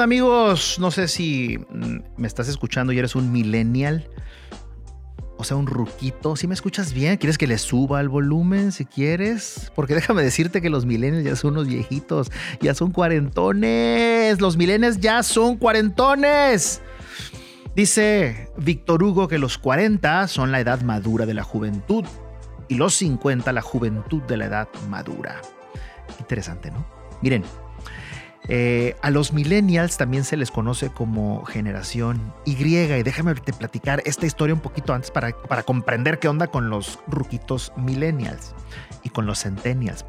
amigos? No sé si mm, me estás escuchando y eres un millennial. O sea, un ruquito. Si me escuchas bien, ¿quieres que le suba el volumen si quieres? Porque déjame decirte que los millennials ya son unos viejitos, ya son cuarentones. Los millennials ya son cuarentones. Dice Víctor Hugo que los 40 son la edad madura de la juventud y los 50 la juventud de la edad madura. Interesante, ¿no? Miren, eh, a los millennials también se les conoce como generación Y. Y déjame te platicar esta historia un poquito antes para, para comprender qué onda con los ruquitos millennials y con los centennials.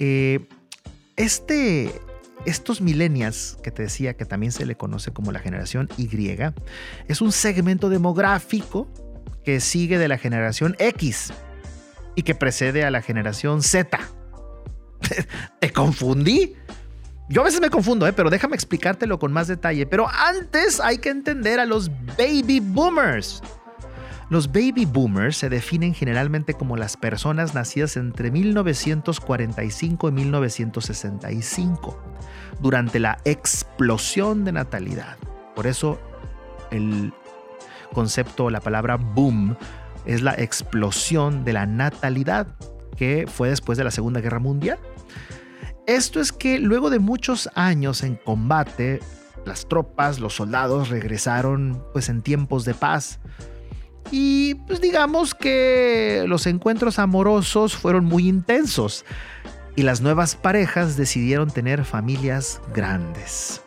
Eh, este, estos millennials, que te decía que también se le conoce como la generación Y, es un segmento demográfico que sigue de la generación X y que precede a la generación Z. ¿Te confundí? Yo a veces me confundo, ¿eh? pero déjame explicártelo con más detalle. Pero antes hay que entender a los baby boomers. Los baby boomers se definen generalmente como las personas nacidas entre 1945 y 1965, durante la explosión de natalidad. Por eso el concepto, la palabra boom, es la explosión de la natalidad, que fue después de la Segunda Guerra Mundial. Esto es que luego de muchos años en combate, las tropas, los soldados regresaron pues en tiempos de paz. Y pues digamos que los encuentros amorosos fueron muy intensos y las nuevas parejas decidieron tener familias grandes.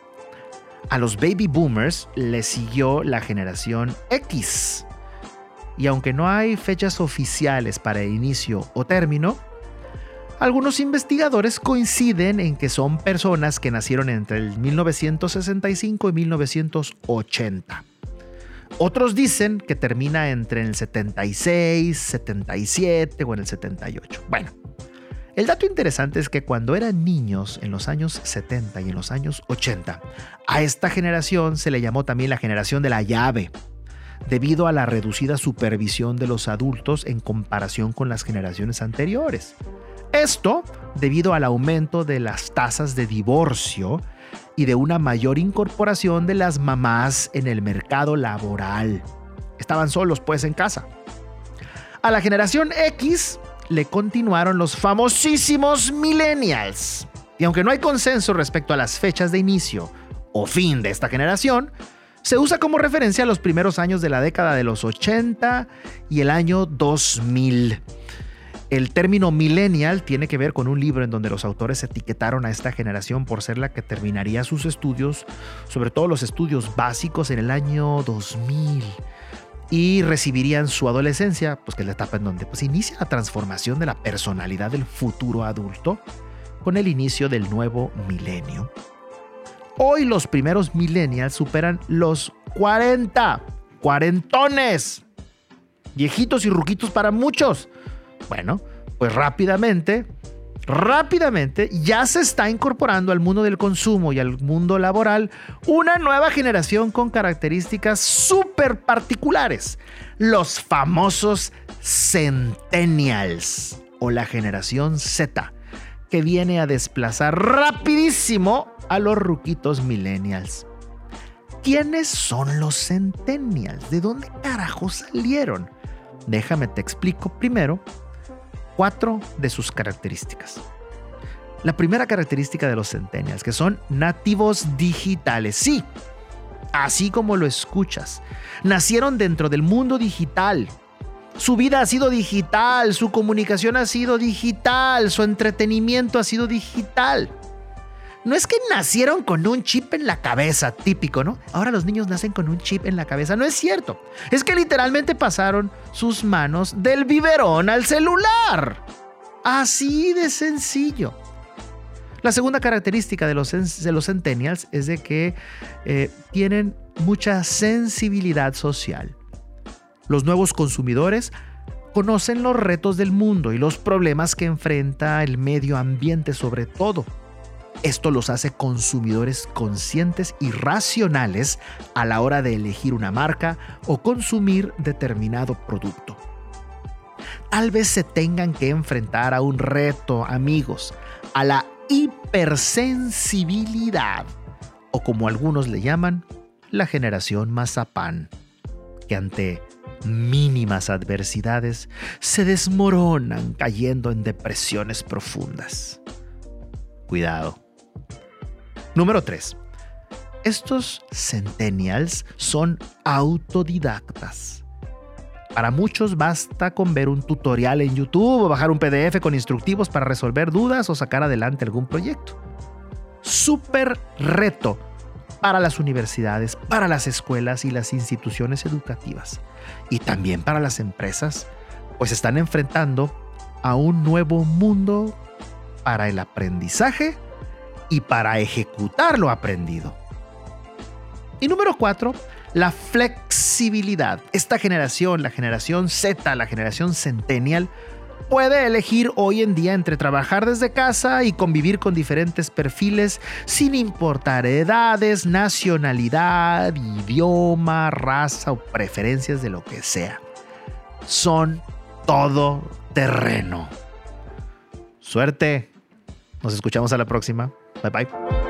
A los baby boomers les siguió la generación X. Y aunque no hay fechas oficiales para inicio o término, algunos investigadores coinciden en que son personas que nacieron entre el 1965 y 1980. Otros dicen que termina entre el 76, 77 o en el 78. Bueno, el dato interesante es que cuando eran niños en los años 70 y en los años 80, a esta generación se le llamó también la generación de la llave, debido a la reducida supervisión de los adultos en comparación con las generaciones anteriores. Esto debido al aumento de las tasas de divorcio y de una mayor incorporación de las mamás en el mercado laboral. Estaban solos pues en casa. A la generación X le continuaron los famosísimos millennials. Y aunque no hay consenso respecto a las fechas de inicio o fin de esta generación, se usa como referencia los primeros años de la década de los 80 y el año 2000. El término millennial tiene que ver con un libro en donde los autores etiquetaron a esta generación por ser la que terminaría sus estudios, sobre todo los estudios básicos en el año 2000 y recibirían su adolescencia, pues que es la etapa en donde pues, inicia la transformación de la personalidad del futuro adulto con el inicio del nuevo milenio. Hoy los primeros millennials superan los 40, cuarentones, viejitos y ruquitos para muchos bueno, pues rápidamente, rápidamente ya se está incorporando al mundo del consumo y al mundo laboral una nueva generación con características súper particulares, los famosos centennials o la generación Z, que viene a desplazar rapidísimo a los ruquitos millennials. ¿Quiénes son los centennials? ¿De dónde carajo salieron? Déjame te explico primero cuatro de sus características. La primera característica de los centennials, que son nativos digitales. Sí, así como lo escuchas. Nacieron dentro del mundo digital. Su vida ha sido digital, su comunicación ha sido digital, su entretenimiento ha sido digital. No es que nacieron con un chip en la cabeza, típico, ¿no? Ahora los niños nacen con un chip en la cabeza. No es cierto. Es que literalmente pasaron sus manos del biberón al celular. Así de sencillo. La segunda característica de los, centennials es de que eh, tienen mucha sensibilidad social. Los nuevos consumidores conocen los retos del mundo y los problemas que enfrenta el medio ambiente sobre todo. Esto los hace consumidores conscientes y racionales a la hora de elegir una marca o consumir determinado producto. Tal vez se tengan que enfrentar a un reto, amigos, a la hipersensibilidad o como algunos le llaman, la generación mazapán, que ante mínimas adversidades se desmoronan cayendo en depresiones profundas. Cuidado. Número 3. Estos centennials son autodidactas. Para muchos basta con ver un tutorial en YouTube o bajar un PDF con instructivos para resolver dudas o sacar adelante algún proyecto. Súper reto para las universidades, para las escuelas y las instituciones educativas y también para las empresas, pues están enfrentando a un nuevo mundo para el aprendizaje y para ejecutar lo aprendido. Y número cuatro, la flexibilidad. Esta generación, la generación Z, la generación centennial, puede elegir hoy en día entre trabajar desde casa y convivir con diferentes perfiles sin importar edades, nacionalidad, idioma, raza o preferencias de lo que sea. Son todo terreno. Suerte. Nos escuchamos a la próxima. 拜拜。